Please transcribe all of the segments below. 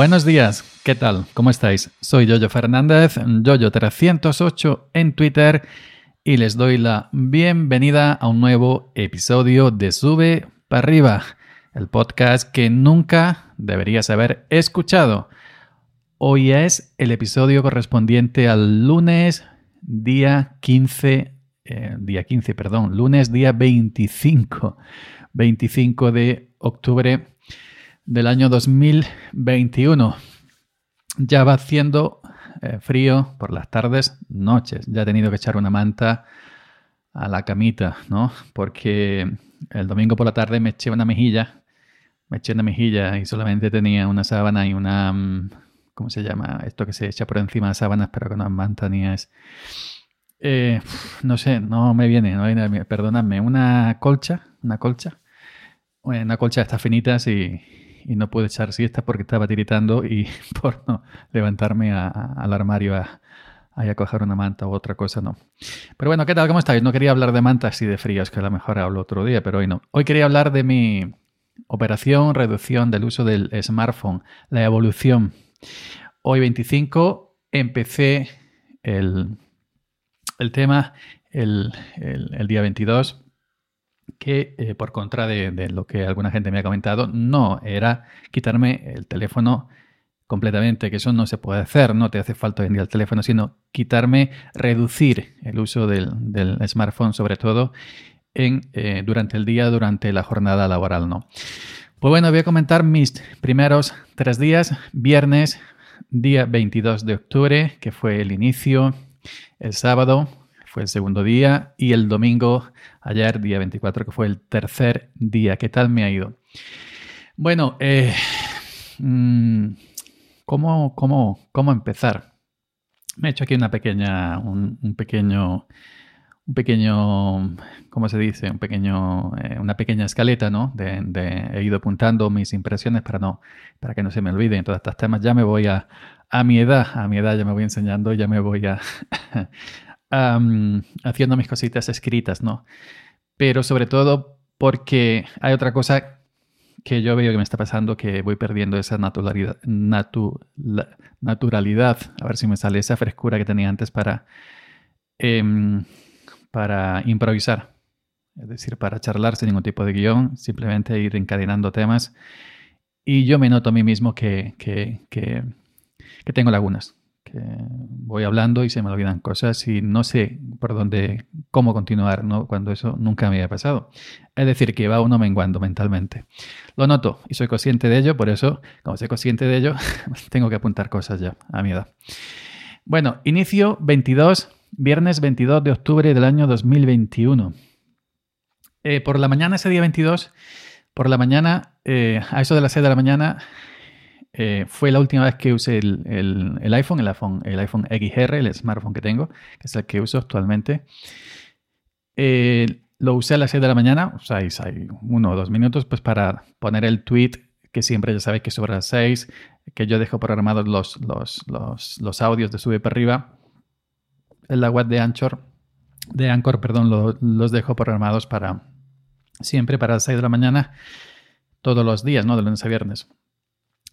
Buenos días, ¿qué tal? ¿Cómo estáis? Soy Yoyo Fernández, Yoyo308 en Twitter y les doy la bienvenida a un nuevo episodio de Sube para arriba, el podcast que nunca deberías haber escuchado. Hoy es el episodio correspondiente al lunes día 15, eh, día 15, perdón, lunes día 25, 25 de octubre del año 2021. Ya va haciendo eh, frío por las tardes, noches. Ya he tenido que echar una manta a la camita, ¿no? Porque el domingo por la tarde me eché una mejilla, me eché una mejilla y solamente tenía una sábana y una... Mm, ¿Cómo se llama? Esto que se echa por encima de sábanas pero que no manta ni es... Eh, no sé, no me viene, no viene, perdonadme, una colcha, una colcha, una colcha de estas finitas y, y no pude echar siesta porque estaba tiritando y por no levantarme al armario a, a, coger una manta u otra cosa, no. Pero bueno, ¿qué tal? ¿Cómo estáis? No quería hablar de mantas y de fríos, que a lo mejor hablo otro día, pero hoy no. Hoy quería hablar de mi operación, reducción del uso del smartphone, la evolución. Hoy 25 empecé el, el tema el, el, el día 22 que eh, por contra de, lo que alguna gente me ha comentado, no era quitarme el teléfono completamente, que eso no se puede hacer, no te hace falta venir el teléfono, sino quitarme, reducir el uso del, smartphone, sobre todo en, eh, durante el día, durante la jornada laboral, ¿no? Pues bueno, voy a comentar mis primeros tres días. Viernes, día 22 de octubre, que fue el inicio. El sábado, fue el segundo día, y el domingo, ayer, día 24, que fue el tercer día. ¿Qué tal me ha ido? Bueno, eh, mm, ¿cómo, cómo, empezar? Me he hecho aquí una pequeña, un, pequeño, un pequeño, ¿cómo se dice? Un pequeño, eh, una pequeña escaleta, ¿no? De, he ido apuntando mis impresiones para no, para que no se me olviden todos estos temas. Ya me voy a, a mi edad, a mi edad ya me voy enseñando, ya me voy a, haciendo mis cositas escritas, ¿no? Pero sobre todo porque hay otra cosa que yo veo que me está pasando, que voy perdiendo esa naturalidad, naturalidad, a ver si me sale esa frescura que tenía antes para, em, para improvisar. Es decir, para charlar sin ningún tipo de guion, simplemente ir encadenando temas. Y yo me noto a mí mismo que, que, que, que tengo lagunas, voy hablando y se me olvidan cosas y no sé por dónde, cómo continuar, ¿no? Cuando eso nunca me había pasado. Es decir, que va uno menguando mentalmente. Lo noto y soy consciente de ello, por eso, como soy consciente de ello, tengo que apuntar cosas ya a mi edad. Bueno, inicio 22, viernes 22 de octubre del año 2021. Eh, por la mañana, ese día 22, por la mañana, eh, a eso de las 6 de la mañana, eh, fue la última vez que usé el, iPhone, el iPhone, XR, el smartphone que tengo, que es el que uso actualmente. Eh, lo usé a las 6 de la mañana, o sea, hay uno o dos minutos, pues para poner el tweet que siempre ya sabéis que sobre las 6, que yo dejo programados los, audios de sube para arriba. En la web de Anchor, de Anchor, perdón, los dejo programados para siempre para las 6 de la mañana, todos los días, ¿no? De lunes a viernes.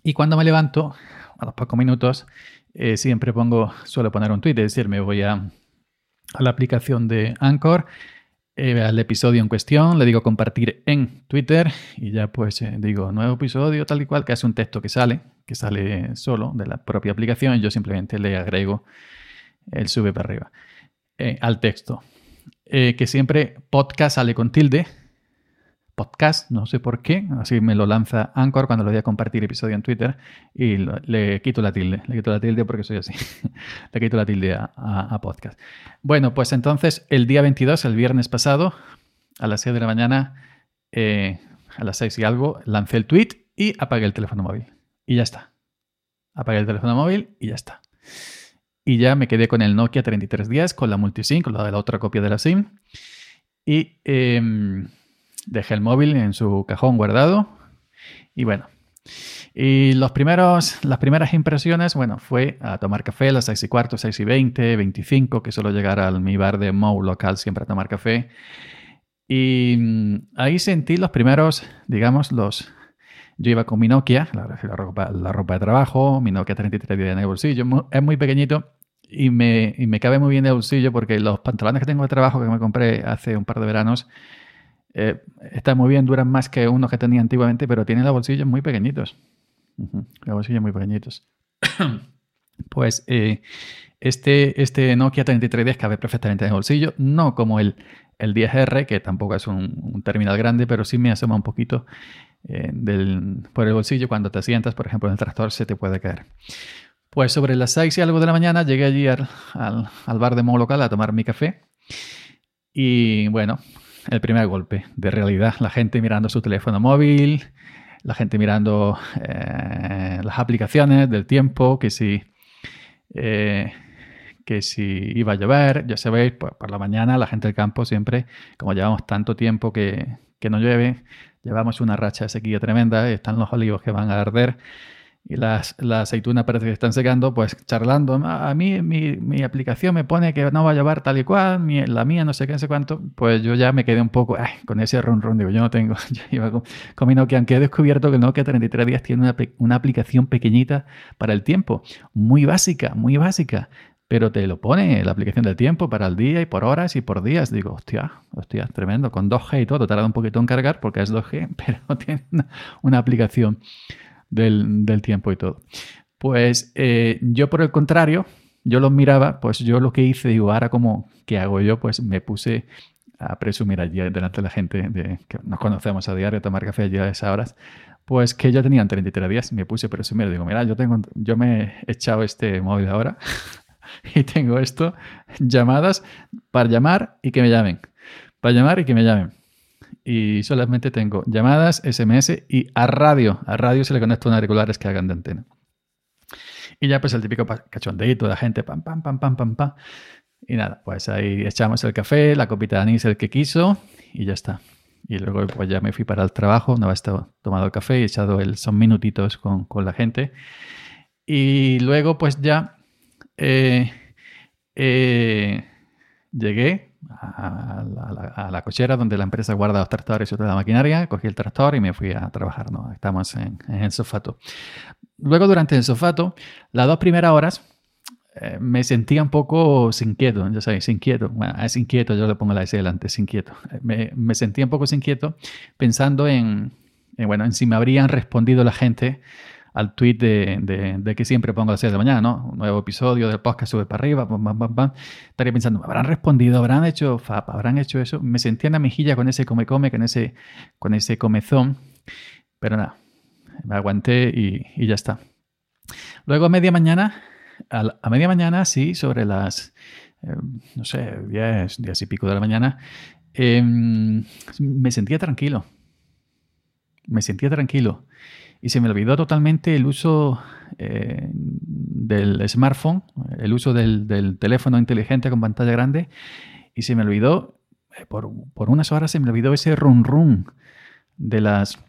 Y cuando me levanto, a los pocos minutos, eh, siempre pongo, suelo poner un tweet, es decir, me voy a, la aplicación de Anchor, eh, al episodio en cuestión, le digo compartir en Twitter y ya pues eh, digo nuevo episodio tal y cual, que hace un texto que sale, que sale solo de la propia aplicación y yo simplemente le agrego el sube para arriba al texto. que siempre podcast sale con tilde, podcast, no sé por qué, así me lo lanza Anchor cuando lo voy a compartir episodio en Twitter y le quito la tilde, le quito la tilde porque soy así, le quito la tilde a, podcast. Bueno, pues entonces el día 22, el viernes pasado, a las 6 de la mañana, eh, a las 6 y algo, lancé el tweet y apagué el teléfono móvil. Y ya está. Apagué el teléfono móvil y ya está. Y ya me quedé con el Nokia 3310, con la multisync, con la de la otra copia de la SIM. Y... Em, Dejé el móvil en su cajón guardado y bueno. Y los primeros, las primeras impresiones, bueno, fue a tomar café a las 6 y cuarto, 6 y 20, 25, que suelo llegar al mi bar de Mou local siempre a tomar café. Y mm, ahí sentí los primeros, digamos, los, yo iba con mi Nokia, la, ropa, la ropa, de trabajo, mi Nokia 3310 en el bolsillo, es muy pequeñito y me, y me cabe muy bien en el bolsillo porque los pantalones que tengo de trabajo que me compré hace un par de veranos eh, están muy bien, duran más que unos que tenía antiguamente, pero tienen los bolsillos muy pequeñitos. Los bolsillos muy pequeñitos. pues eh, este, este Nokia 3310 cabe perfectamente en el bolsillo, no como el, el 10R, que tampoco es un, terminal grande, pero sí me asoma un poquito eh, del, por el bolsillo. Cuando te sientas, por ejemplo, en el tractor, se te puede caer. Pues sobre las 6 y algo de la mañana llegué allí al, al, bar de modo local a tomar mi café. Y bueno, el primer golpe de realidad. La gente mirando su teléfono móvil, la gente mirando eh, las aplicaciones del tiempo, que si, eh, que si iba a llover. Ya sabéis, pues por la mañana la gente del campo siempre, como llevamos tanto tiempo que, que no llueve, llevamos una racha de sequía tremenda, están los olivos que van a arder y las, la aceituna parece que están secando, pues charlando. A mí mi, aplicación me pone que no va a llevar tal y cual, la mía no sé qué, no sé cuánto. Pues yo ya me quedé un poco con ese ron ron. Digo, yo no tengo. Yo iba con, mi Nokia, aunque he descubierto que el Nokia 33 días tiene una, una aplicación pequeñita para el tiempo. Muy básica, muy básica pero te lo pone la aplicación del tiempo para el día y por horas y por días. Digo, hostia, hostia, tremendo. Con 2G y todo, tarda un poquito en cargar porque es 2G, pero tiene una aplicación del, tiempo y todo. Pues eh, yo por el contrario, yo los miraba, pues yo lo que hice, digo, ahora como, ¿qué hago yo? Pues me puse a presumir allí delante de la gente de, que nos conocemos a diario, tomar café allí a esas horas, pues que ya tenían 33 días, me puse a presumir, digo, mira, yo, tengo, yo me he echado este móvil ahora y tengo esto, llamadas para llamar y que me llamen, para llamar y que me llamen y solamente tengo llamadas, SMS y a radio. A radio se le conecta unos auriculares que hagan de antena. Y ya pues el típico cachondeito de la gente, pam, pam, pam, pam, pam, pam. Y nada, pues ahí echamos el café, la copita de anís, el que quiso y ya está. Y luego pues ya me fui para el trabajo, una vez tomado el café y echado el, son minutitos con, con la gente. Y luego pues ya eh, eh, llegué, a, la, cochera donde la empresa guarda los tractores y toda la maquinaria, cogí el tractor y me fui a trabajar. ¿no? Estamos en, el sofato. Luego, durante el sofato, las dos primeras horas eh, me sentía un poco inquieto, ya sabéis, inquieto. Bueno, es inquieto, yo le pongo la S delante, inquieto. Me, me sentía un poco inquieto pensando en, en, bueno, en si me habrían respondido la gente al tweet de, que siempre pongo a las 6 de la mañana, ¿no? Un nuevo episodio del podcast sube para arriba, estaría pensando, ¿habrán respondido? ¿Habrán hecho FAP? ¿Habrán hecho eso? Me sentía en la mejilla con ese come-come, con ese, con ese comezón, pero nada, me aguanté y, ya está. Luego a media mañana, a, media mañana, sí, sobre las, eh, no sé, 10, 10 y pico de la mañana, em, me sentía tranquilo. Me sentía tranquilo y se me olvidó totalmente el uso eh, del smartphone, el uso del, teléfono inteligente con pantalla grande y se me olvidó, eh, por, unas horas se me olvidó ese run run de las,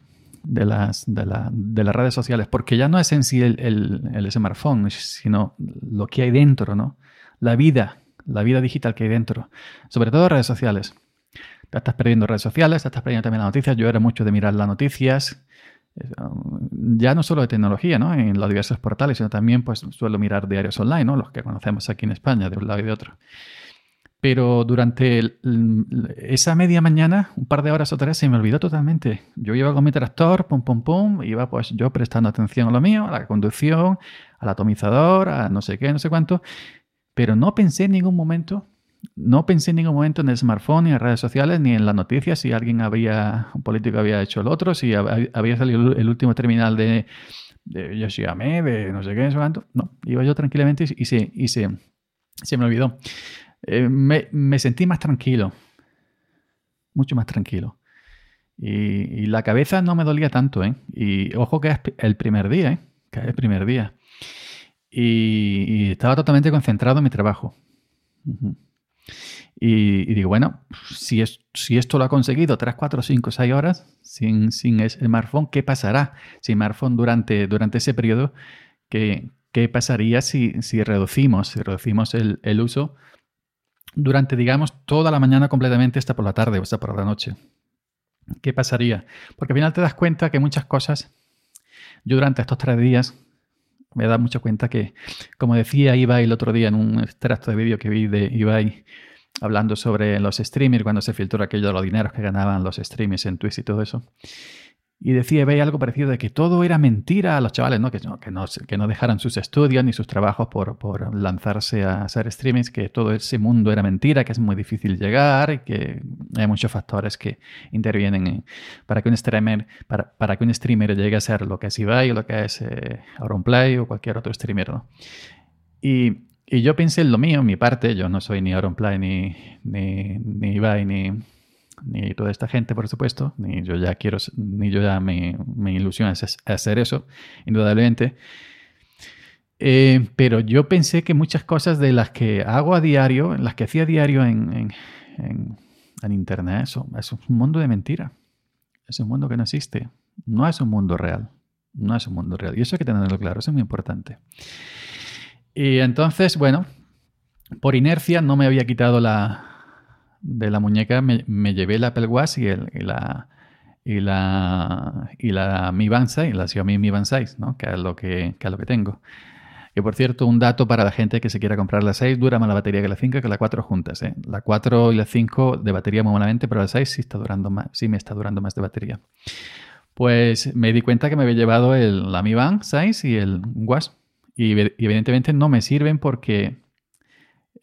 de las, de, las redes sociales, porque ya no es en sí el, smartphone, sino lo que hay dentro, ¿no? La vida, la vida digital que hay dentro, sobre todo redes sociales. Te estás perdiendo redes sociales, te estás perdiendo también las noticias. Yo era mucho de mirar las noticias, ya no solo de tecnología, ¿no? En los diversos portales, sino también pues suelo mirar diarios online, ¿no? Los que conocemos aquí en España, de un lado y de otro. Pero durante esa media mañana, un par de horas o tres, se me olvidó totalmente. Yo iba con mi tractor, pum, pum, pum, iba pues yo prestando atención a lo mío, a la conducción, al atomizador, a no sé qué, no sé cuánto, pero no pensé en ningún momento no pensé en ningún momento en el smartphone, ni en redes sociales, ni en las noticias, si alguien había, un político había hecho el otro, si había salido el último terminal de, de Yoshigame, de no sé qué, sé No, iba yo tranquilamente y, se, y se, me olvidó. Eh, me, sentí más tranquilo, mucho más tranquilo. Y, la cabeza no me dolía tanto, ¿eh? Y ojo que es el primer día, ¿eh? Que es el primer día. Y, estaba totalmente concentrado en mi trabajo. Y, digo, bueno, si, es, si esto lo ha conseguido 3, 4, 5, 6 horas sin, sin smartphone, ¿qué pasará sin smartphone durante, durante ese periodo? ¿Qué, qué pasaría si, si, reducimos, si reducimos el, el, uso durante, digamos, toda la mañana completamente hasta por la tarde o hasta por la noche? ¿Qué pasaría? Porque al final te das cuenta que muchas cosas yo durante estos tres días me he dado mucha cuenta que, como decía Ibai el otro día en un extracto de vídeo que vi de Ibai hablando sobre los streamers, cuando se filtró aquello de los dineros que ganaban los streamers en Twitch y todo eso, y decía, veía algo parecido de que todo era mentira a los chavales, ¿no? Que, no, que, no, dejaran sus estudios ni sus trabajos por, por lanzarse a hacer streamings, que todo ese mundo era mentira, que es muy difícil llegar y que hay muchos factores que intervienen para que un streamer, para, para, que un streamer llegue a ser lo que es Ibai o lo que es eh, Auronplay o cualquier otro streamer, ¿no? Y, y, yo pensé en lo mío, en mi parte, yo no soy ni Auronplay ni, ni, ni Ibai ni ni toda esta gente, por supuesto, ni yo ya quiero, ni yo ya me, me ilusiona hacer eso, indudablemente. Eh, pero yo pensé que muchas cosas de las que hago a diario, las que hacía a diario en, en, en, Internet, eso, es un mundo de mentira. Es un mundo que no existe. No es un mundo real. No es un mundo real. Y eso hay que tenerlo claro, eso es muy importante. Y entonces, bueno, por inercia no me había quitado la, de la muñeca me, llevé el Apple Watch y, el, y la y la y la Mi Band 6, la Xiaomi Mi Band 6, ¿no? que es lo que, que lo que tengo. Que por cierto, un dato para la gente que se quiera comprar la 6, dura más la batería que la 5 que la 4 juntas. ¿eh? La 4 y la 5 de batería muy malamente, pero la 6 sí, está durando más, sí me está durando más de batería. Pues me di cuenta que me había llevado el, la Mi Band 6 y el Watch. Y evidentemente no me sirven porque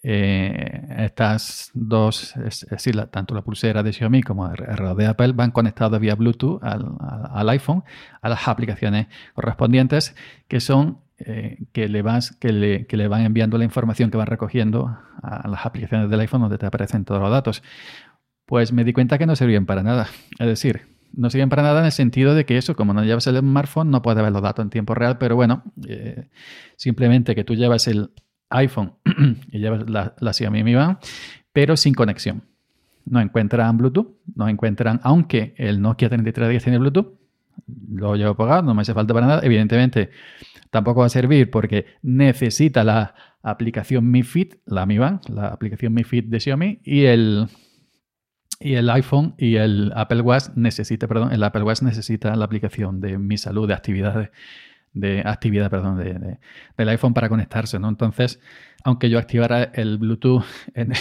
eh, estas dos, es decir, tanto la pulsera de Xiaomi como el reloj de Apple van conectados vía Bluetooth al, iPhone, a las aplicaciones correspondientes que son eh, que, le vas, que, le, que le van enviando la información que van recogiendo a las aplicaciones del iPhone donde te aparecen todos los datos. Pues me di cuenta que no servían para nada. Es decir, no sirven para nada en el sentido de que eso, como no llevas el smartphone, no puedes ver los datos en tiempo real, pero bueno, eh, simplemente que tú llevas el iPhone llevas la, la Xiaomi Mi Band, pero sin conexión. No encuentran Bluetooth, no encuentran, aunque el Nokia 3310 tiene Bluetooth, lo llevo pagado, no me hace falta para nada. Evidentemente, tampoco va a servir porque necesita la aplicación Mi Fit, la Mi Band, la aplicación Mi Fit de Xiaomi y el, y el iPhone y el Apple Watch necesita, perdón, el Apple Watch necesita la aplicación de Mi Salud de actividades de actividad, perdón, de, del iPhone para conectarse, ¿no? Entonces, aunque yo activara el Bluetooth en,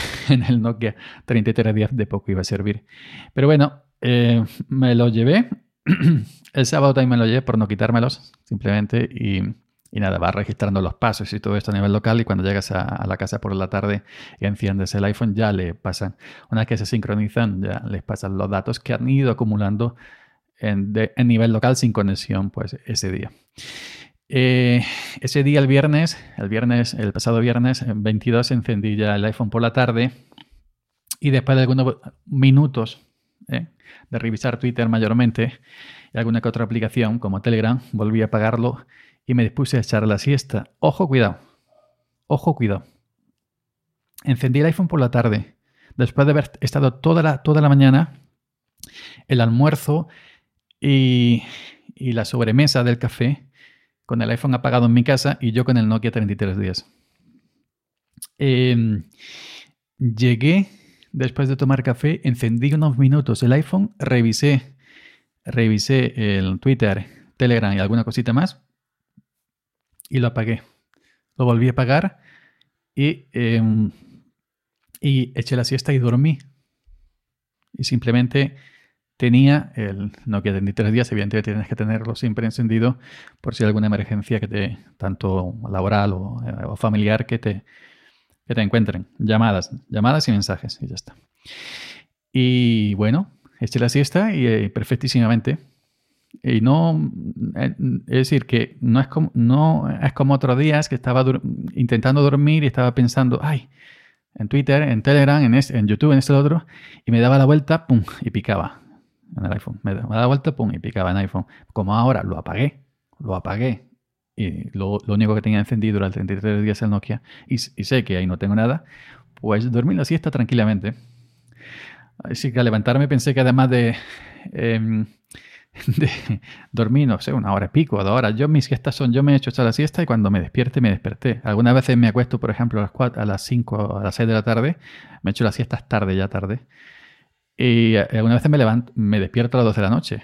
el Nokia 3310, de poco iba a servir. Pero bueno, eh, me lo llevé. el sábado también me lo llevé por no quitármelos, simplemente, y, nada, va registrando los pasos y todo esto a nivel local y cuando llegas a, la casa por la tarde y enciendes el iPhone ya le pasan, una vez que se sincronizan, ya les pasan los datos que han ido acumulando en, nivel local sin conexión, pues ese día. Eh, ese día, el viernes, el viernes, el pasado viernes 22, encendí ya el iPhone por la tarde y después de algunos minutos eh, de revisar Twitter mayormente y alguna que otra aplicación como Telegram, volví a apagarlo y me dispuse a echar la siesta. Ojo, cuidado. Ojo, cuidado. Encendí el iPhone por la tarde, después de haber estado toda la, toda la mañana, el almuerzo y, la sobremesa del café con el iPhone apagado en mi casa y yo con el Nokia 3310. Em, llegué después de tomar café, encendí unos minutos el iPhone, revisé, revisé el Twitter, Telegram y alguna cosita más y lo apagué. Lo volví a apagar y, em, y eché la siesta y dormí. Y simplemente tenía el Nokia 33 días, evidentemente tienes que tenerlo siempre encendido por si hay alguna emergencia que te, tanto laboral eh, o, familiar, que te, que te encuentren. Llamadas, llamadas y mensajes y ya está. Y bueno, eché la siesta y eh, perfectísimamente. Y no, eh, es decir, que no es como, no es como otros días que estaba intentando dormir y estaba pensando, ay, en Twitter, en Telegram, en, en YouTube, en este otro, y me daba la vuelta, pum, y picaba en el iPhone. Me, daba vuelta, pum, y picaba en iPhone. Como ahora lo apagué, lo apagué. Y lo, único que tenía encendido el 33 días el Nokia. Y, sé que ahí no tengo nada. Pues dormí la siesta tranquilamente. Así que al levantarme pensé que además de, em, de dormir, no sé, una hora y pico, dos horas, yo mis siestas son, yo me he hecho esta la siesta y cuando me despierte, me desperté. Algunas veces me acuesto, por ejemplo, a las, 4, a las 5 a las 6 de la tarde, me he hecho las siestas tarde, ya tarde. Y alguna vez me levanto, me despierto a las 12 de la noche.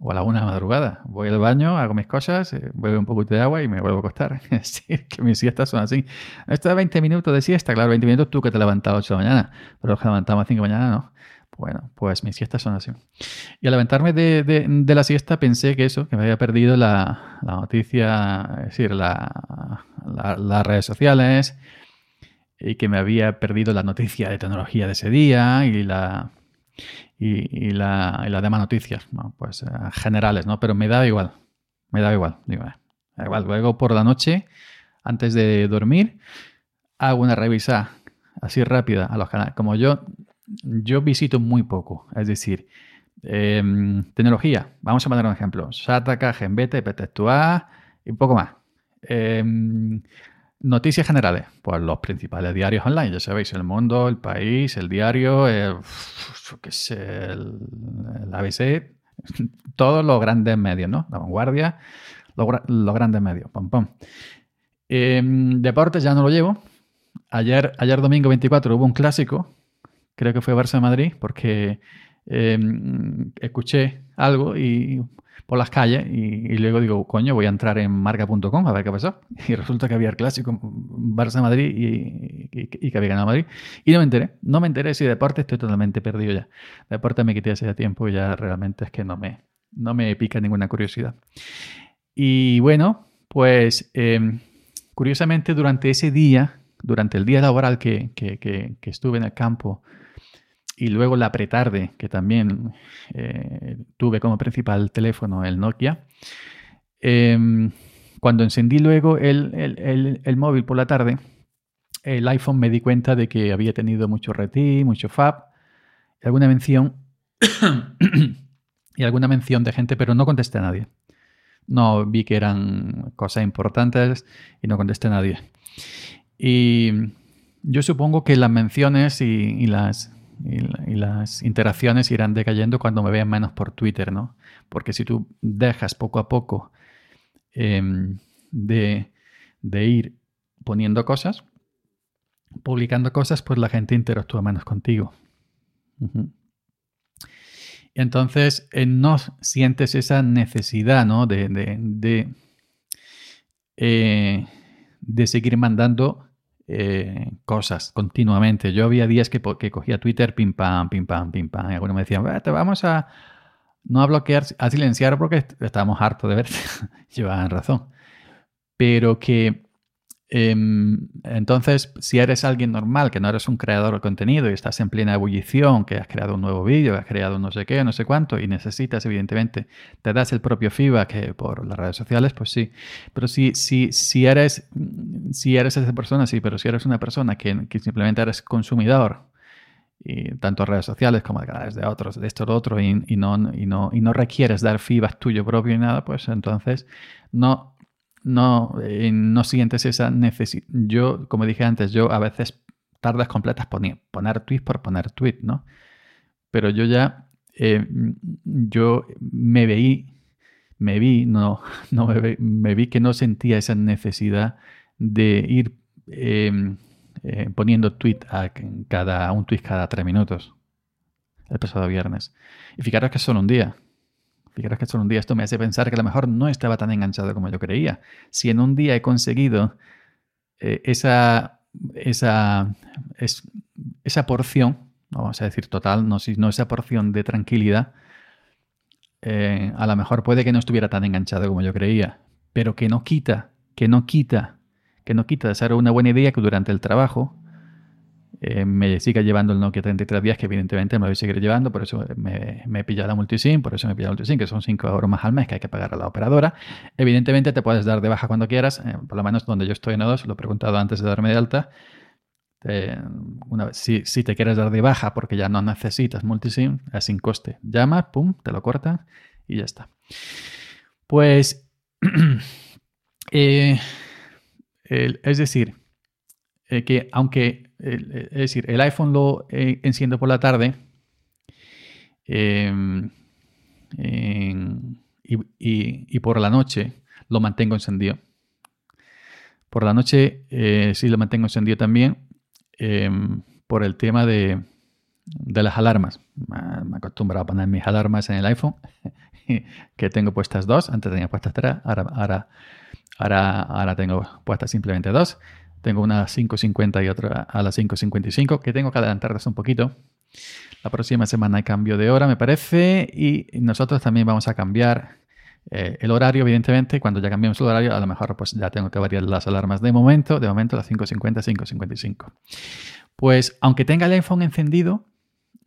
o a la una de la madrugada. Voy al baño, hago mis cosas, eh, bebo un poquito de agua y me vuelvo a acostar. Es decir, que mis siestas son así. Esto de 20 minutos de siesta, claro, 20 minutos tú que te levantas a 8 de la mañana, pero los que levantamos a 5 de la mañana no. Bueno, pues mis siestas son así. Y al levantarme de, de, la siesta pensé que eso, que me había perdido la, la noticia, es decir, la, las redes sociales y que me había perdido la noticia de tecnología de ese día y la, y, la, y las demás noticias, pues eh, generales, ¿no? Pero me da igual, me da igual, eh, da igual. Luego por la noche, antes de dormir, hago una revisa así rápida a los canales. Como yo, yo visito muy poco, es decir, em, tecnología, vamos a poner un ejemplo, Shataka, Genbeta, Petectua y un poco más. Em, Noticias generales, pues los principales diarios online, ya sabéis, El Mundo, El País, El Diario, el, qué sé, el, ABC, todos los grandes medios, ¿no? La vanguardia, los, grandes medios, pam, pam. Em, deportes ya no lo llevo. Ayer, ayer domingo 24 hubo un clásico, creo que fue Barça Madrid, porque em, escuché algo y por las calles y, luego digo, coño, voy a entrar en marca.com a ver qué pasó. Y resulta que había el clásico Barça-Madrid y, que había ganado Madrid. Y no me enteré, no me enteré si deporte estoy totalmente perdido ya. Deporte me quité hace tiempo y ya realmente es que no me, no me pica ninguna curiosidad. Y bueno, pues em, curiosamente durante ese día, durante el día laboral que, que estuve en el campo, y luego la pretarde, que también eh, tuve como principal teléfono el Nokia. Em, cuando encendí luego el, móvil por la tarde, el iPhone me di cuenta de que había tenido mucho RT, mucho FAB, alguna mención y alguna mención de gente, pero no contesté a nadie. No vi que eran cosas importantes y no contesté a nadie. Y yo supongo que las menciones y las y, las interacciones irán decayendo cuando me vean menos por Twitter, ¿no? Porque si tú dejas poco a poco em, de, ir poniendo cosas, publicando cosas, pues la gente interactúa menos contigo. Entonces, eh, no sientes esa necesidad, ¿no? De, de, eh, de seguir mandando eh, cosas continuamente. Yo había días que, cogía Twitter, pim pam, pim pam, pim pam. Y algunos me decían, te vamos a no a bloquear, a silenciar porque estábamos hartos de verte. Llevaban razón. Pero que entonces, si eres alguien normal, que no eres un creador de contenido y estás en plena ebullición, que has creado un nuevo vídeo, que has creado no sé qué, no sé cuánto, y necesitas, evidentemente, te das el propio feedback por las redes sociales, pues sí. Pero si, si, si, eres, si eres esa persona, sí, pero si eres una persona que, simplemente eres consumidor, y tanto redes sociales como de canales de otros, de esto o otro, y, y, no, y, no, y no requieres dar feedback tuyo propio y nada, pues entonces no no, no sientes esa necesidad. Yo, como dije antes, yo a veces tardas completas poner, poner tweet por poner tweet, ¿no? Pero yo ya, eh, yo me veí, me vi, no, no me, vi, que no sentía esa necesidad de ir em, eh, poniendo tweet a cada, un tweet cada tres minutos el pasado viernes. Y fijaros que es solo un día. Fijaros que solo un día esto me hace pensar que a lo mejor no estaba tan enganchado como yo creía. Si en un día he conseguido eh, esa, esa, esa porción, vamos a decir total, no, no esa porción de tranquilidad, eh, a lo mejor puede que no estuviera tan enganchado como yo creía, pero que no quita, que no quita, que no quita de ser una buena idea que durante el trabajo eh, me siga llevando el Nokia 3310, que evidentemente me voy a seguir llevando, por eso me, he pillado la multisim, por eso me he pillado la multisim, que son 5 euros más al mes que hay que pagar a la operadora. Evidentemente te puedes dar de baja cuando quieras, eh, por lo menos donde yo estoy en O2, lo he preguntado antes de darme de alta. si, si, te quieres dar de baja porque ya no necesitas multisim, es sin coste. Llama, pum, te lo corta y ya está. Pues, eh, es decir, que aunque es decir, el iPhone lo eh, enciendo por la tarde em, y, por la noche lo mantengo encendido. Por la noche eh, sí lo mantengo encendido también em, por el tema de, de las alarmas. Me acostumbrado a poner mis alarmas en el iPhone, que tengo puestas dos, antes tenía puestas tres, ahora, ahora, ahora, ahora tengo puestas simplemente dos. Tengo una a 5.50 y otra a las 5.55, que tengo que adelantarlas un poquito. La próxima semana hay cambio de hora, me parece, y nosotros también vamos a cambiar eh, el horario, evidentemente. Cuando ya cambiemos el horario, a lo mejor pues ya tengo que variar las alarmas de momento. De momento, las 5.50, 5.55. Pues, aunque tenga el iPhone encendido,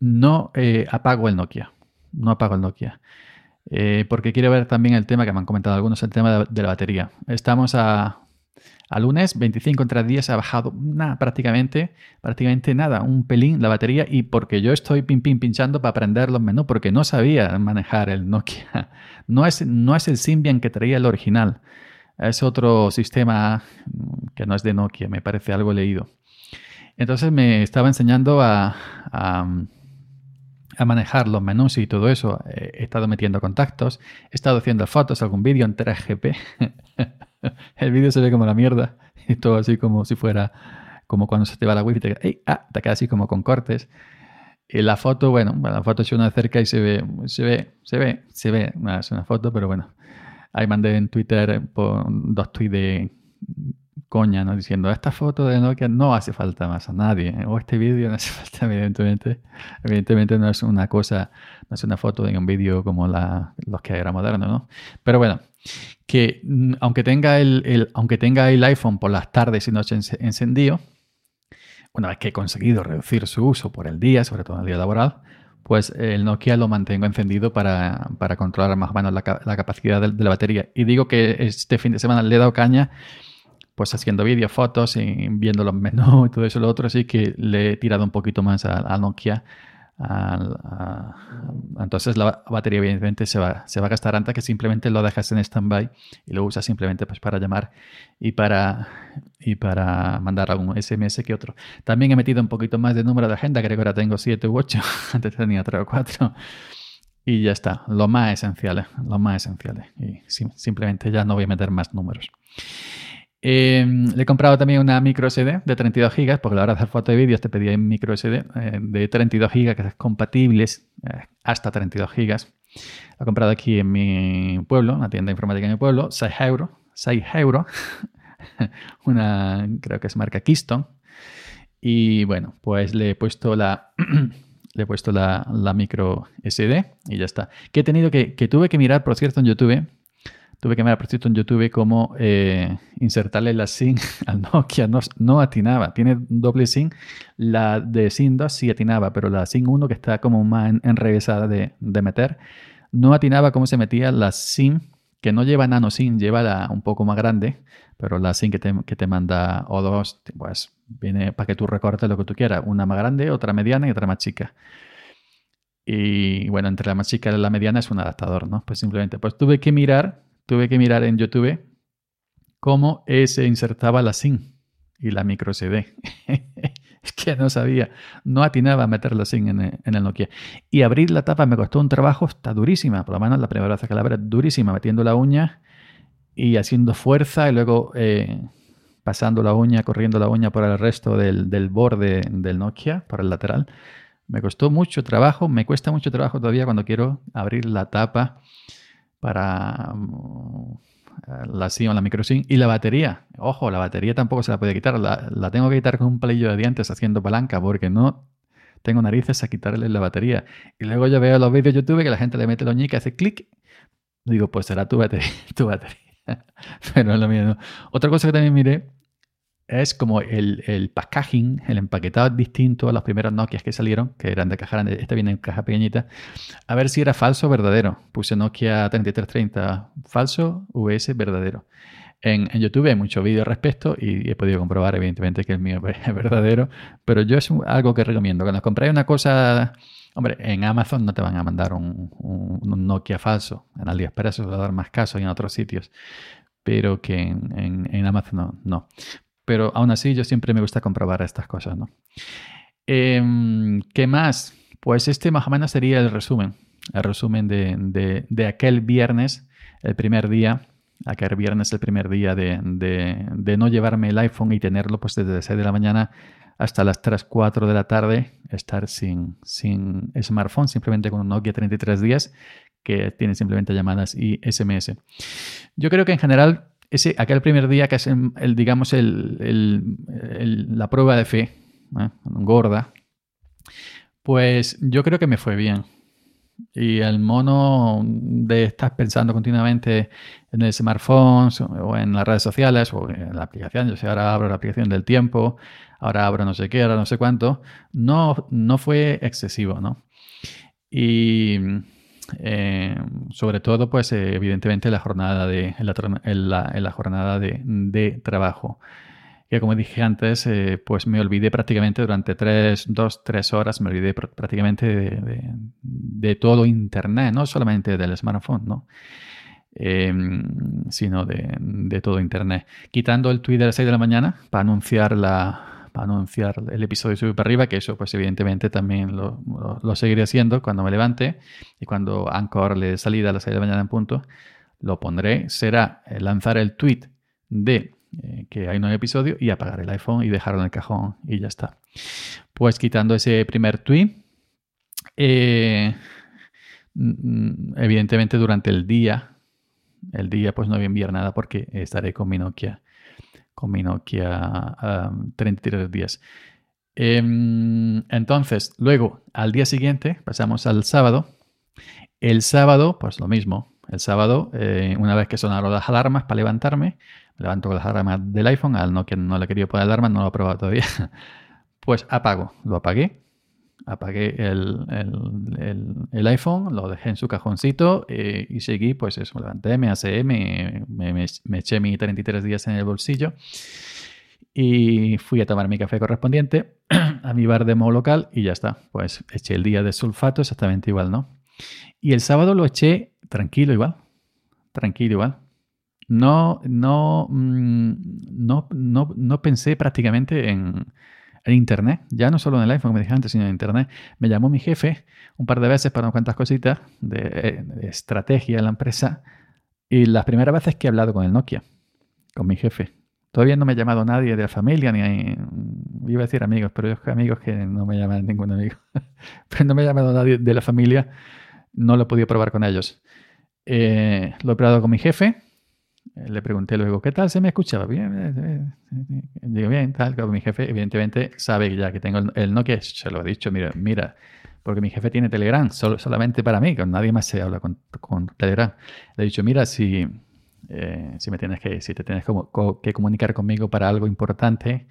no eh, apago el Nokia. No apago el Nokia. Eh, porque quiero ver también el tema que me han comentado algunos, el tema de la batería. Estamos a a lunes, 25 entre 10 ha bajado nada, prácticamente, prácticamente nada, un pelín la batería y porque yo estoy pin, pin, pinchando para aprender los menús porque no sabía manejar el Nokia. No es, no es el Symbian que traía el original, es otro sistema que no es de Nokia, me parece algo leído. Entonces me estaba enseñando a, a, a manejar los menús y todo eso. He estado metiendo contactos, he estado haciendo fotos, algún vídeo en 3GP. el vídeo se ve como la mierda y todo así como si fuera como cuando se te va la wifi te, ¡ay! ah, te queda así como con cortes. Y la foto, bueno, la foto es una cerca y se ve, se ve, se ve, se ve, es una foto, pero bueno. Ahí mandé en Twitter por dos tweets de coña, ¿no? Diciendo, esta foto de Nokia no hace falta más a nadie, o este vídeo no hace falta, evidentemente. Evidentemente no es una cosa, no es una foto de un vídeo como la, los que era moderno, ¿no? Pero bueno, que mm, aunque tenga el, aunque tenga el iPhone por las tardes y noches encendido, una vez que he conseguido reducir su uso por el día, sobre todo en el día laboral, pues el Nokia lo mantengo encendido para, controlar más o menos la, capacidad de, la batería. Y digo que este fin de semana le he dado caña pues haciendo vídeos, fotos y viendo los menús y todo eso lo otro, así que le he tirado un poquito más a, Nokia. Entonces la batería evidentemente se va, se va a gastar antes que simplemente lo dejas en stand-by y lo usas simplemente pues, para llamar y para, y para mandar algún SMS que otro. También he metido un poquito más de número de agenda, creo que ahora tengo 7 u 8, antes tenía 3 o 4. Y ya está, lo más esencial, lo más esencial. Y simplemente ya no voy a meter más números. Em, le he comprado también una micro SD de 32 GB, porque a la hora de hacer fotos y vídeos te pedía micro SD eh, de 32 GB que es compatibles eh, hasta 32 GB. Lo he comprado aquí en mi pueblo, una tienda informática en mi pueblo, 6 euros. 6 euros. una, creo que es marca Keystone. Y bueno, pues le he puesto la, le he puesto la, micro SD y ya está. Que he tenido que, que tuve que mirar, por cierto, en YouTube tuve que mirar, por cierto, en YouTube cómo eh, insertarle la SIM al Nokia. No, no, atinaba. Tiene doble SIM. La de SIM 2 sí atinaba, pero la SIM 1, que está como más enrevesada de, de, meter, no atinaba cómo se metía la SIM, que no lleva nano SIM, lleva la un poco más grande, pero la SIM que te, que te manda O2, pues viene para que tú recortes lo que tú quieras. Una más grande, otra mediana y otra más chica. Y bueno, entre la más chica y la mediana es un adaptador, ¿no? Pues simplemente, pues tuve que mirar tuve que mirar en YouTube cómo se insertaba la SIM y la micro CD. es que no sabía, no atinaba a meter la SIM en el, Nokia. Y abrir la tapa me costó un trabajo, está durísima, por lo menos la primera vez que la abrí, durísima, metiendo la uña y haciendo fuerza y luego eh, pasando la uña, corriendo la uña por el resto del, del borde del Nokia, por el lateral. Me costó mucho trabajo, me cuesta mucho trabajo todavía cuando quiero abrir la tapa para mm, la SIM la micro SIM. Y la batería, ojo, la batería tampoco se la puede quitar. La, tengo que quitar con un palillo de dientes haciendo palanca porque no tengo narices a quitarle la batería. Y luego yo veo los vídeos de YouTube que la gente le mete el y hace clic. Digo, pues será tu batería. Tu batería. Pero es lo mío. Otra cosa que también miré es como el, packaging, el empaquetado distinto a los primeros Nokia que salieron, que eran de caja grande, este viene en caja pequeñita, a ver si era falso o verdadero. Puse Nokia 3330 falso, US verdadero. En, YouTube hay muchos vídeos al respecto y he podido comprobar, evidentemente, que el mío es verdadero, pero yo es algo que recomiendo. Cuando compráis una cosa, hombre, en Amazon no te van a mandar un, Nokia falso, en AliExpress os va a dar más caso y en otros sitios, pero que en, Amazon no pero aún así yo siempre me gusta comprobar estas cosas, ¿no? Em, ¿Qué más? Pues este más o menos sería el resumen, el resumen de, aquel viernes, el primer día, aquel viernes el primer día de, no llevarme el iPhone y tenerlo pues desde las 6 de la mañana hasta las 3, 4 de la tarde estar sin, sin smartphone, simplemente con un Nokia 3310 que tiene simplemente llamadas y SMS. Yo creo que en general, ese, aquel primer día que es el, digamos, el, la prueba de fe, gorda, pues yo creo que me fue bien. Y el mono de estar pensando continuamente en el smartphone o en las redes sociales o en la aplicación, yo sé, ahora abro la aplicación del tiempo, ahora abro no sé qué, ahora no sé cuánto, no, no fue excesivo, ¿no? Y eh, sobre todo, pues evidentemente la jornada de, en la, jornada de, trabajo que como dije antes, eh, pues me olvidé prácticamente durante tres, dos, tres horas, me olvidé prácticamente de, todo Internet, no solamente del smartphone, ¿no? Em, sino de, todo Internet. Quitando el tweet de las 6 de la mañana para anunciar la, para anunciar el episodio Sube para arriba, que eso pues evidentemente también lo, seguiré haciendo cuando me levante y cuando Anchor le salida a las 6 de la mañana en punto, lo pondré. Será eh, lanzar el tweet de eh, que hay un nuevo episodio y apagar el iPhone y dejarlo en el cajón y ya está. Pues quitando ese primer tweet, eh, mm, evidentemente durante el día, el día pues no voy a enviar nada porque estaré con mi Nokia con mi Nokia 3310. Em, entonces, luego, al día siguiente, pasamos al sábado. El sábado, pues lo mismo. El sábado, eh, una vez que sonaron las alarmas para levantarme, me levanto con las alarmas del iPhone, al Nokia no le quería poner alarma, no lo he probado todavía, pues apago. Lo apagué apagué el, iPhone, lo dejé en su cajoncito eh, y seguí, pues eso, me levanté, me aseé, me, me, eché mis 33 días en el bolsillo y fui a tomar mi café correspondiente a mi bar de modo local y ya está. Pues eché el día de sulfato exactamente igual, ¿no? Y el sábado lo eché tranquilo igual, tranquilo igual. No, no, mm, no, no, no pensé prácticamente en en Internet, ya no solo en el iPhone, como dije antes, sino en Internet. Me llamó mi jefe un par de veces para unas cuantas cositas de, estrategia en la empresa y las primeras veces que he hablado con el Nokia, con mi jefe. Todavía no me ha llamado nadie de la familia, ni iba a decir amigos, pero yo amigos que no me llaman ningún amigo. pero no me ha llamado nadie de la familia, no lo he podido probar con ellos. Eh, lo he probado con mi jefe, le pregunté luego, ¿qué tal se me escuchaba? Bien, digo, bien, tal. Mi jefe, evidentemente, sabe ya que tengo el, Nokia, se lo he dicho, mira, mira, porque mi jefe tiene Telegram, solo, solamente para mí, con nadie más se habla con, Telegram. Le he dicho, mira, si, eh, si, me tienes que, si te tienes que comunicar conmigo para algo importante,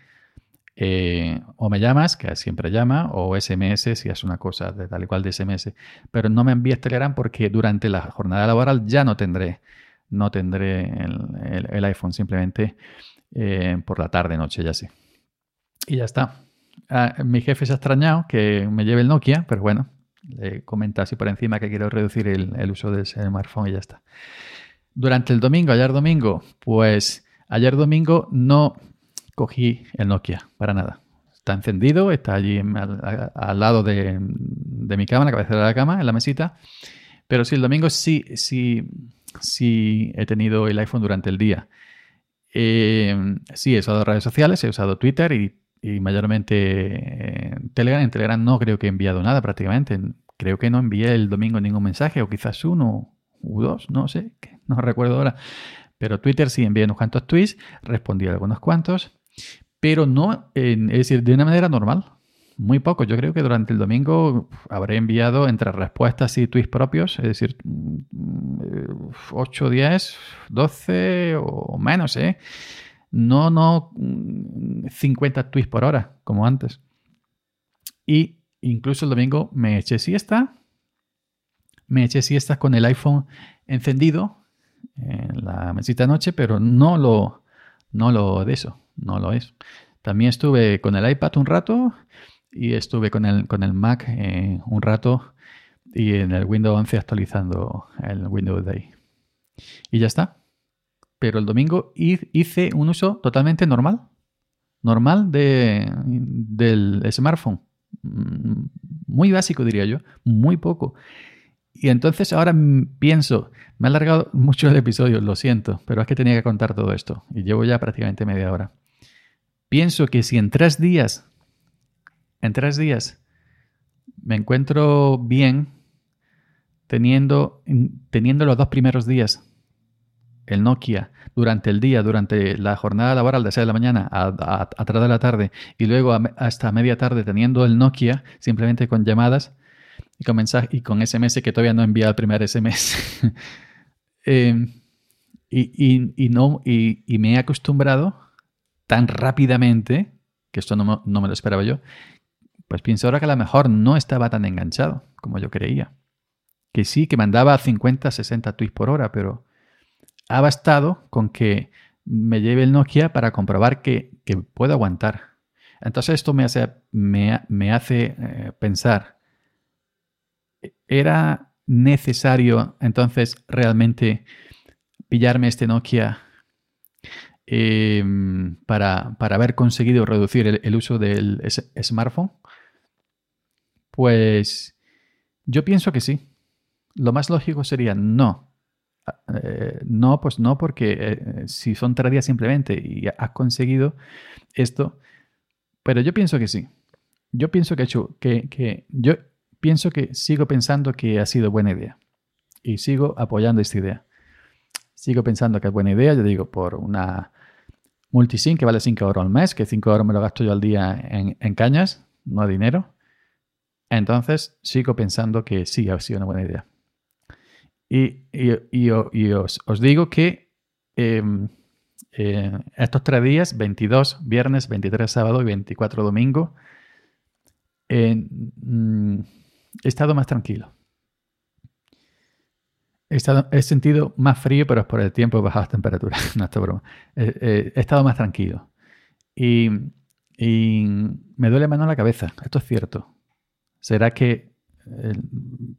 eh, o me llamas, que siempre llama, o SMS si es una cosa de tal y cual de SMS. Pero no me envíes Telegram porque durante la jornada laboral ya no tendré no tendré el, iPhone simplemente eh, por la tarde, noche, ya sé. Y ya está. Ah, mi jefe se ha extrañado que me lleve el Nokia, pero bueno, le comenta así por encima que quiero reducir el, uso del smartphone y ya está. Durante el domingo, ayer domingo, pues ayer domingo no cogí el Nokia para nada. Está encendido, está allí al, lado de, mi cama, en la cabecera de la cama, en la mesita. Pero sí, el domingo sí, sí, sí he tenido el iPhone durante el día. Eh, sí, he usado redes sociales, he usado Twitter y, mayormente eh, Telegram. En Telegram no creo que he enviado nada prácticamente. Creo que no envié el domingo ningún mensaje, o quizás uno u dos, no sé, no recuerdo ahora. Pero Twitter sí envié unos cuantos tweets, respondí a algunos cuantos, pero no, es decir, de una manera normal. Muy poco. Yo creo que durante el domingo habré enviado entre respuestas y tweets propios, es decir, 8, 10, 12 o menos, ¿eh? No, no 50 tweets por hora, como antes. Y incluso el domingo me eché siesta. Me eché siesta con el iPhone encendido en la mesita noche, pero no lo, no lo de eso, no lo es. También estuve con el iPad un rato y estuve con el, con el Mac eh, un rato y en el Windows 11 actualizando el Windows Day. Y ya está. Pero el domingo hice un uso totalmente normal. Normal de, del smartphone. Mm, muy básico, diría yo. Muy poco. Y entonces ahora pienso, me ha alargado mucho el episodio, lo siento, pero es que tenía que contar todo esto. Y llevo ya prácticamente media hora. Pienso que si en tres días en tres días me encuentro bien teniendo, teniendo los dos primeros días el Nokia durante el día, durante la jornada laboral de 6 de la mañana a, 3 de la tarde y luego hasta media tarde teniendo el Nokia simplemente con llamadas y con mensajes y con SMS que todavía no he enviado el primer SMS. Em, y, no, y, me he acostumbrado tan rápidamente, que esto no, no me lo esperaba yo, pues pienso ahora que a lo mejor no estaba tan enganchado como yo creía. Que sí, que mandaba 50, 60 tweets por hora, pero ha bastado con que me lleve el Nokia para comprobar que, que puedo aguantar. Entonces esto me hace, me, hace eh, pensar, ¿era necesario entonces realmente pillarme este Nokia em, para, haber conseguido reducir el uso del smartphone? Pues yo pienso que sí. Lo más lógico sería no. Eh, no, pues no, porque eh, si son tres días simplemente y has conseguido esto, pero yo pienso que sí. Yo pienso que, que, que yo pienso que sigo pensando que ha sido buena idea y sigo apoyando esta idea. Sigo pensando que es buena idea, yo digo, por una multisim que vale 5 euros al mes, que 5 euros me lo gasto yo al día en, en cañas, no dinero. Entonces sigo pensando que sí ha sido una buena idea. Y, os, digo que em, eh, estos tres días, 22 viernes, 23 sábado y 24 domingo, mm, he estado más tranquilo. He, estado, he, sentido más frío, pero es por el tiempo he bajado las temperaturas. no, esto broma. he estado más tranquilo. Y, y me duele menos la cabeza. Esto es cierto. ¿Será que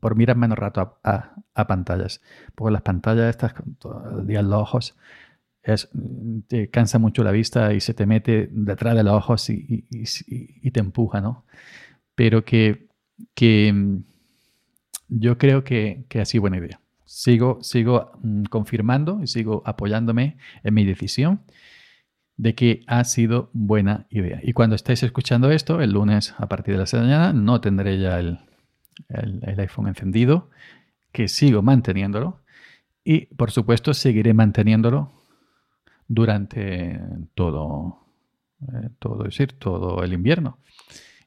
por mirar menos rato a, pantallas. Porque las pantallas estas, todo el día en los ojos, es, te cansa mucho la vista y se te mete detrás de los ojos y, te empuja, ¿no? Pero que, que yo creo que, que ha sido buena idea. Sigo, sigo mm, confirmando y sigo apoyándome en mi decisión de que ha sido buena idea. Y cuando estéis escuchando esto, el lunes a partir de las 6 de la mañana, no tendré ya el, el, iPhone encendido, que sigo manteniéndolo y por supuesto seguiré manteniéndolo durante todo, eh, todo, decir, todo el invierno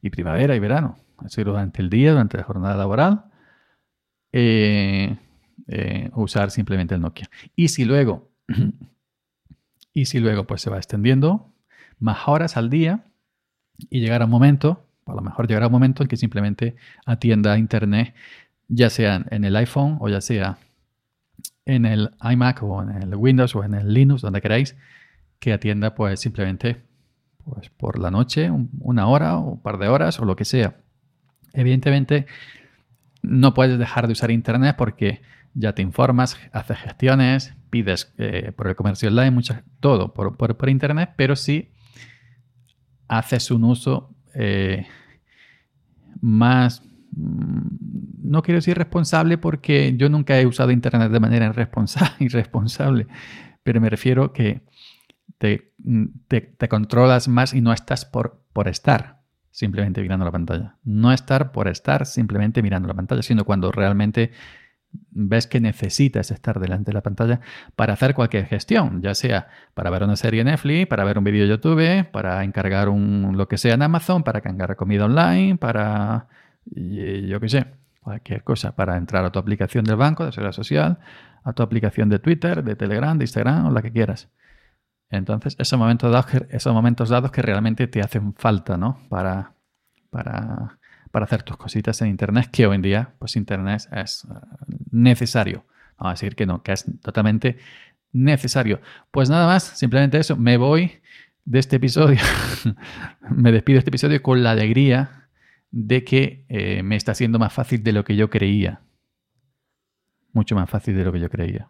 y primavera y verano. Decir, durante el día, durante la jornada laboral, eh, eh, usar simplemente el Nokia. Y si luego, y si luego pues se va extendiendo más horas al día y llegará un momento a lo mejor llegará un momento en que simplemente atienda Internet, ya sea en el iPhone o ya sea en el iMac o en el Windows o en el Linux, donde queráis, que atienda pues simplemente pues, por la noche, una hora o un par de horas o lo que sea. Evidentemente, no puedes dejar de usar Internet porque ya te informas, haces gestiones, pides eh, por el comercio online, muchas, todo por, por, Internet, pero sí haces un uso eh, más, mm, no quiero decir responsable porque yo nunca he usado Internet de manera irresponsable, pero me refiero que mm, te, te, controlas más y no estás por, por estar simplemente mirando la pantalla. No estar por estar simplemente mirando la pantalla, sino cuando realmente ves que necesitas estar delante de la pantalla para hacer cualquier gestión, ya sea para ver una serie en Netflix, para ver un vídeo de YouTube, para encargar un, lo que sea en Amazon, para encargar comida online, para, yo qué sé, cualquier cosa, para entrar a tu aplicación del banco, de seguridad social, a tu aplicación de Twitter, de Telegram, de Instagram o la que quieras. Entonces, esos momentos dados esos momentos dados que realmente te hacen falta, ¿no? Para, para para hacer tus cositas en Internet, que hoy en día, pues Internet es eh, necesario. Vamos a decir que no, que es totalmente necesario. Pues nada más, simplemente eso, me voy de este episodio, me despido de este episodio con la alegría de que eh, me está siendo más fácil de lo que yo creía. Mucho más fácil de lo que yo creía.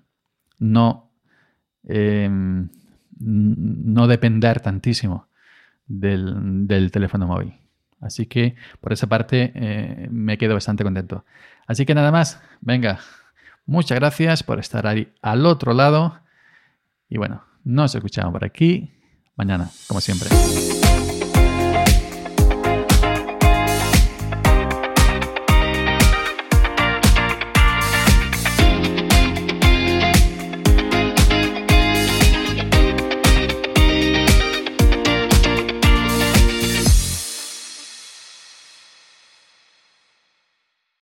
No, em, no depender tantísimo del teléfono móvil. Así que por esa parte eh, me quedo bastante contento. Así que nada más, venga, muchas gracias por estar ahí al otro lado. Y bueno, nos escuchamos por aquí mañana, como siempre.